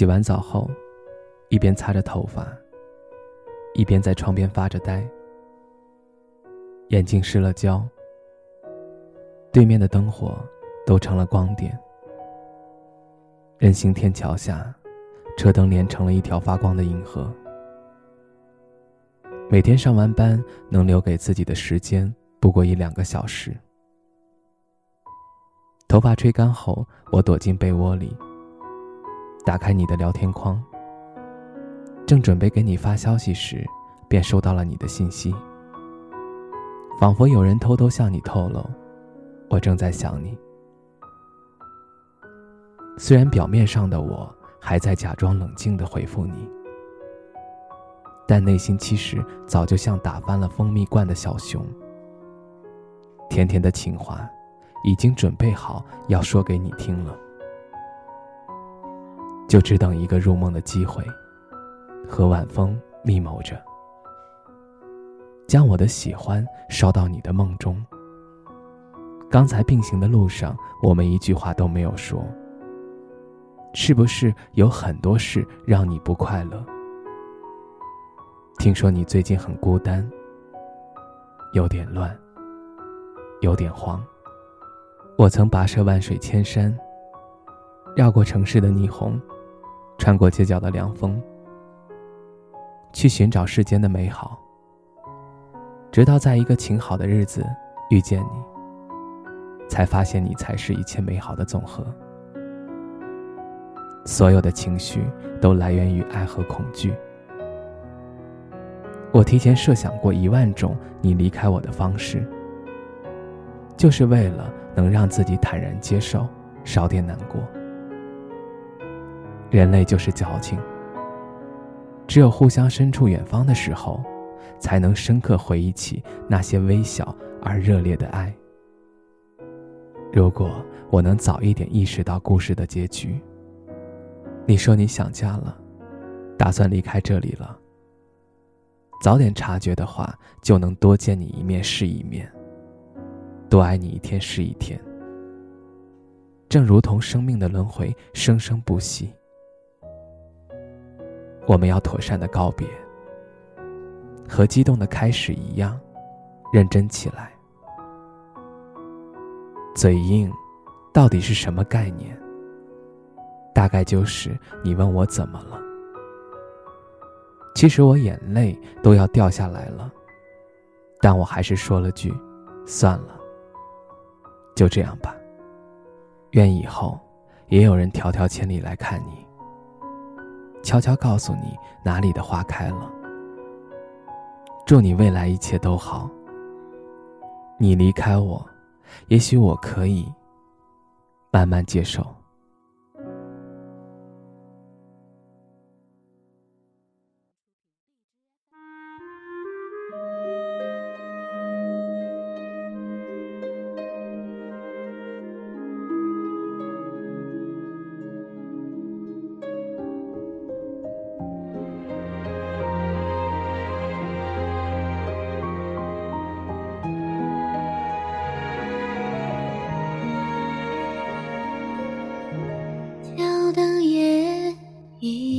洗完澡后，一边擦着头发，一边在窗边发着呆，眼睛失了焦。对面的灯火都成了光点，人行天桥下，车灯连成了一条发光的银河。每天上完班，能留给自己的时间不过一两个小时。头发吹干后，我躲进被窝里。打开你的聊天框，正准备给你发消息时，便收到了你的信息。仿佛有人偷偷向你透露，我正在想你。虽然表面上的我还在假装冷静的回复你，但内心其实早就像打翻了蜂蜜罐的小熊。甜甜的情话，已经准备好要说给你听了。就只等一个入梦的机会，和晚风密谋着，将我的喜欢烧到你的梦中。刚才并行的路上，我们一句话都没有说。是不是有很多事让你不快乐？听说你最近很孤单，有点乱，有点慌。我曾跋涉万水千山，绕过城市的霓虹。穿过街角的凉风，去寻找世间的美好。直到在一个晴好的日子遇见你，才发现你才是一切美好的总和。所有的情绪都来源于爱和恐惧。我提前设想过一万种你离开我的方式，就是为了能让自己坦然接受，少点难过。人类就是矫情，只有互相身处远方的时候，才能深刻回忆起那些微小而热烈的爱。如果我能早一点意识到故事的结局，你说你想家了，打算离开这里了，早点察觉的话，就能多见你一面是一面，多爱你一天是一天。正如同生命的轮回，生生不息。我们要妥善的告别，和激动的开始一样，认真起来。嘴硬，到底是什么概念？大概就是你问我怎么了，其实我眼泪都要掉下来了，但我还是说了句：“算了，就这样吧。”愿以后也有人迢迢千里来看你。悄悄告诉你哪里的花开了。祝你未来一切都好。你离开我，也许我可以慢慢接受。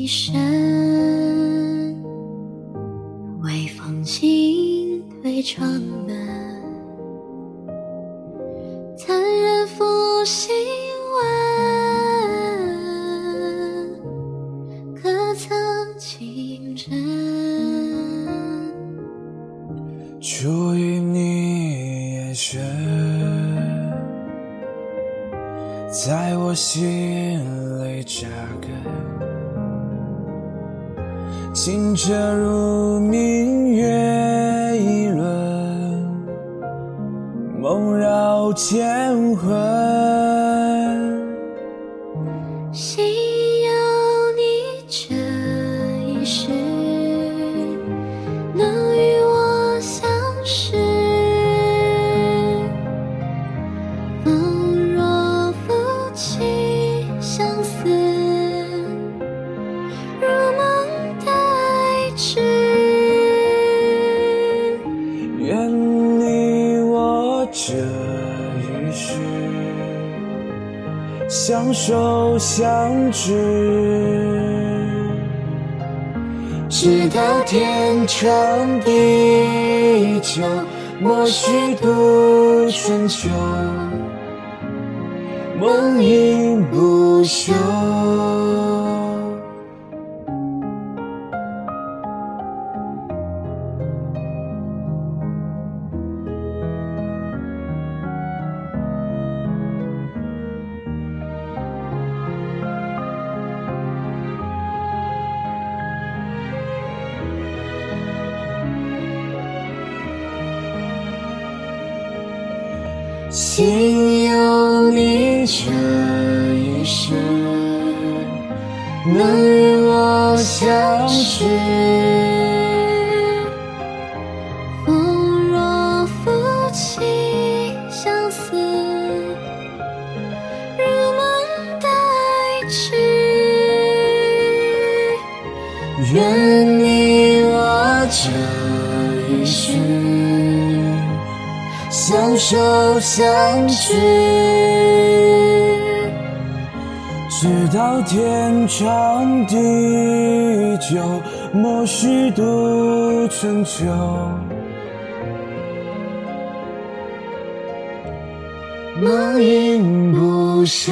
一身，微风轻推窗门，残忍负心问，可曾情真？初于你眼神，在我心里扎根。清澈如明月一轮，梦绕乾坤。这一世，相守相知，直到天长地久，莫虚度春秋，梦萦不休。心有你这一世，能与我相识。梦若夫妻相思，如梦待之。愿你我这一世。相守相知，直到天长地久，莫虚度春秋。梦萦不休。